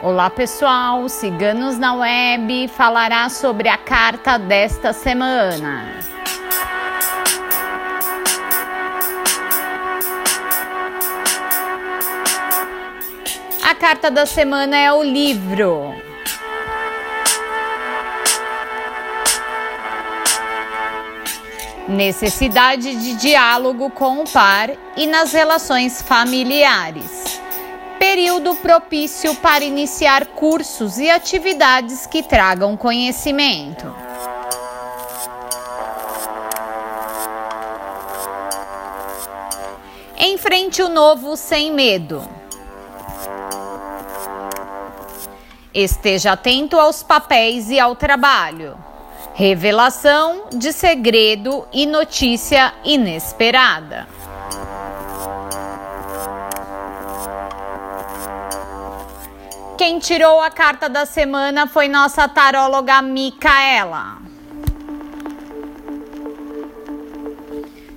Olá pessoal, Ciganos na Web falará sobre a carta desta semana. A carta da semana é o livro. Necessidade de diálogo com o par e nas relações familiares. Período propício para iniciar cursos e atividades que tragam conhecimento. Enfrente o novo sem medo. Esteja atento aos papéis e ao trabalho. Revelação de segredo e notícia inesperada. Quem tirou a carta da semana foi nossa taróloga Micaela.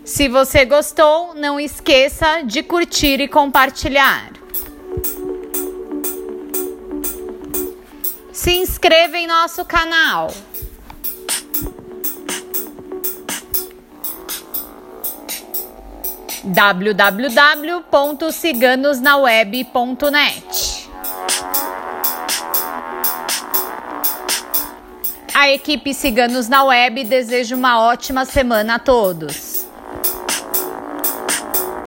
Se você gostou, não esqueça de curtir e compartilhar. Se inscreva em nosso canal. www.ciganosnaweb.net A equipe Ciganos na Web deseja uma ótima semana a todos.